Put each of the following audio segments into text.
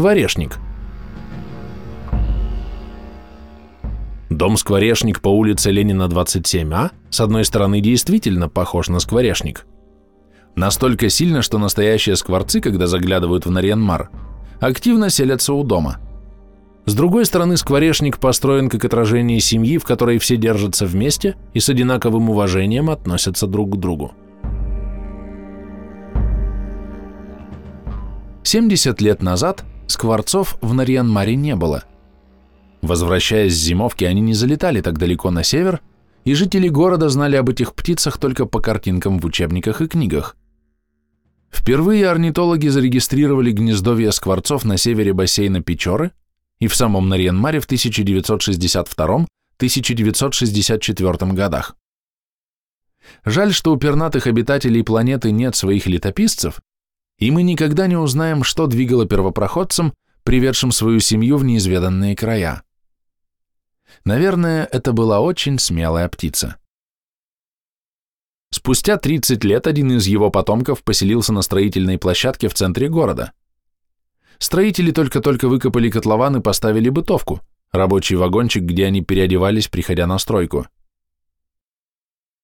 Скворешник. Дом Скворешник по улице Ленина 27А с одной стороны действительно похож на скворешник. Настолько сильно, что настоящие скворцы, когда заглядывают в Нарьянмар, активно селятся у дома. С другой стороны, скворешник построен как отражение семьи, в которой все держатся вместе и с одинаковым уважением относятся друг к другу. 70 лет назад скворцов в Нарьянмаре не было. Возвращаясь с зимовки, они не залетали так далеко на север, и жители города знали об этих птицах только по картинкам в учебниках и книгах. Впервые орнитологи зарегистрировали гнездовье скворцов на севере бассейна Печоры и в самом Нарьянмаре в 1962-1964 годах. Жаль, что у пернатых обитателей планеты нет своих летописцев, и мы никогда не узнаем, что двигало первопроходцам, приведшим свою семью в неизведанные края. Наверное, это была очень смелая птица. Спустя 30 лет один из его потомков поселился на строительной площадке в центре города. Строители только-только выкопали котлован и поставили бытовку, рабочий вагончик, где они переодевались, приходя на стройку.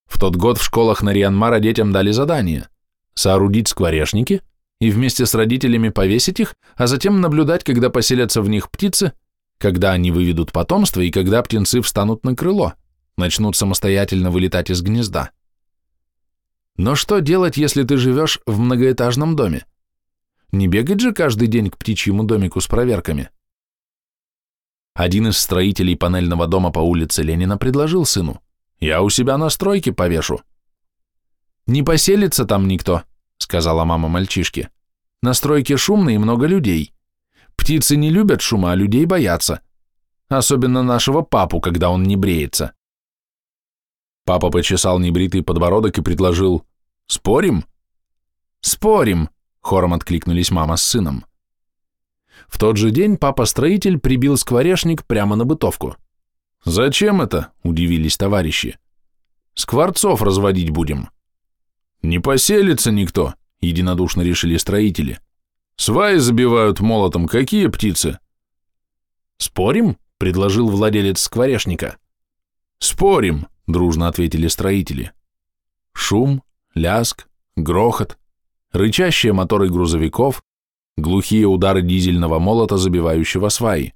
В тот год в школах Нарьянмара детям дали задание – соорудить скворечники и вместе с родителями повесить их, а затем наблюдать, когда поселятся в них птицы, когда они выведут потомство и когда птенцы встанут на крыло, начнут самостоятельно вылетать из гнезда. Но что делать, если ты живешь в многоэтажном доме? Не бегать же каждый день к птичьему домику с проверками. Один из строителей панельного дома по улице Ленина предложил сыну, «Я у себя на стройке повешу». «Не поселится там никто», — сказала мама мальчишке. «На стройке шумно и много людей. Птицы не любят шума, а людей боятся. Особенно нашего папу, когда он не бреется». Папа почесал небритый подбородок и предложил «Спорим?» «Спорим», — хором откликнулись мама с сыном. В тот же день папа-строитель прибил скворечник прямо на бытовку. «Зачем это?» — удивились товарищи. «Скворцов разводить будем». «Не поселится никто», — единодушно решили строители. «Сваи забивают молотом, какие птицы?» «Спорим?» — предложил владелец скворечника. «Спорим», — дружно ответили строители. Шум, ляск, грохот, рычащие моторы грузовиков, глухие удары дизельного молота, забивающего сваи.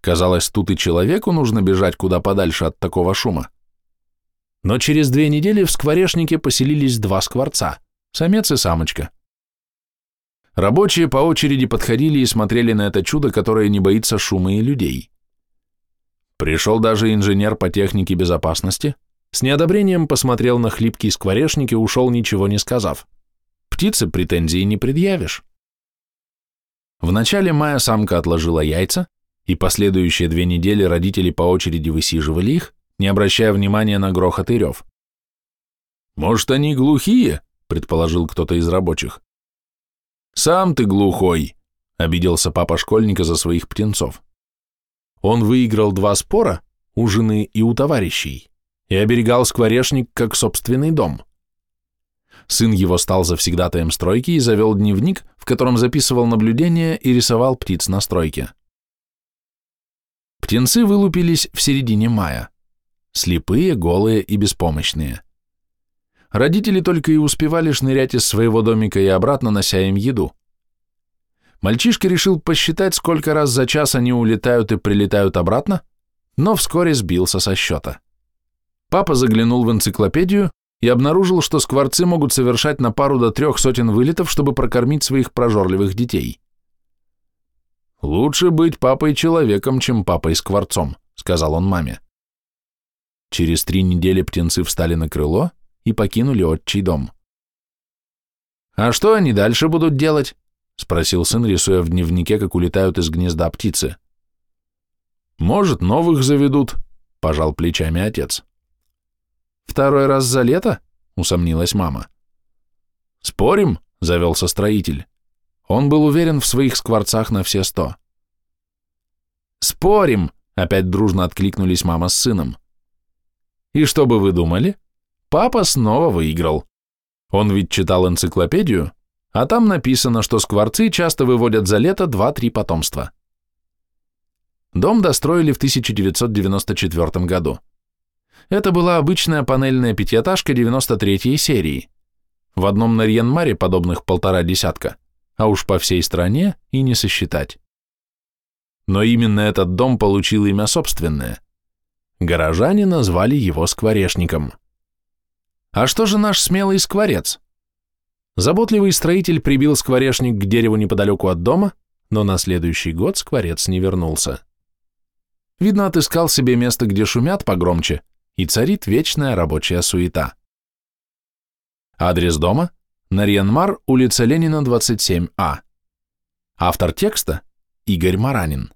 Казалось, тут и человеку нужно бежать куда подальше от такого шума. Но через две недели в скворечнике поселились два скворца, самец и самочка. Рабочие по очереди подходили и смотрели на это чудо, которое не боится шума и людей. Пришел даже инженер по технике безопасности, с неодобрением посмотрел на хлипкий скворечник и ушел, ничего не сказав. Птице претензии не предъявишь. В начале мая самка отложила яйца, и последующие две недели родители по очереди высиживали их, не обращая внимания на грохот и рев. «Может, они глухие?» — предположил кто-то из рабочих. «Сам ты глухой!» — обиделся папа школьника за своих птенцов. Он выиграл два спора, у жены и у товарищей, и оберегал скворечник как собственный дом. Сын его стал завсегдатаем стройки и завел дневник, в котором записывал наблюдения и рисовал птиц на стройке. Птенцы вылупились в середине мая слепые, голые и беспомощные. Родители только и успевали шнырять из своего домика и обратно, нося им еду. Мальчишка решил посчитать, сколько раз за час они улетают и прилетают обратно, но вскоре сбился со счета. Папа заглянул в энциклопедию и обнаружил, что скворцы могут совершать на пару до трех сотен вылетов, чтобы прокормить своих прожорливых детей. «Лучше быть папой-человеком, чем папой-скворцом», — сказал он маме. Через три недели птенцы встали на крыло и покинули отчий дом. «А что они дальше будут делать?» — спросил сын, рисуя в дневнике, как улетают из гнезда птицы. «Может, новых заведут», — пожал плечами отец. «Второй раз за лето?» — усомнилась мама. «Спорим?» — завелся строитель. Он был уверен в своих скворцах на все сто. «Спорим!» — опять дружно откликнулись мама с сыном. И что бы вы думали? Папа снова выиграл. Он ведь читал энциклопедию, а там написано, что скворцы часто выводят за лето 2-3 потомства. Дом достроили в 1994 году. Это была обычная панельная пятиэтажка 93-й серии. В одном Нарьянмаре подобных полтора десятка, а уж по всей стране и не сосчитать. Но именно этот дом получил имя собственное. Горожане назвали его скворечником. А что же наш смелый скворец? Заботливый строитель прибил скворечник к дереву неподалеку от дома, но на следующий год скворец не вернулся. Видно, отыскал себе место, где шумят погромче, и царит вечная рабочая суета. Адрес дома – Нарьянмар, улица Ленина, 27А. Автор текста – Игорь Маранин.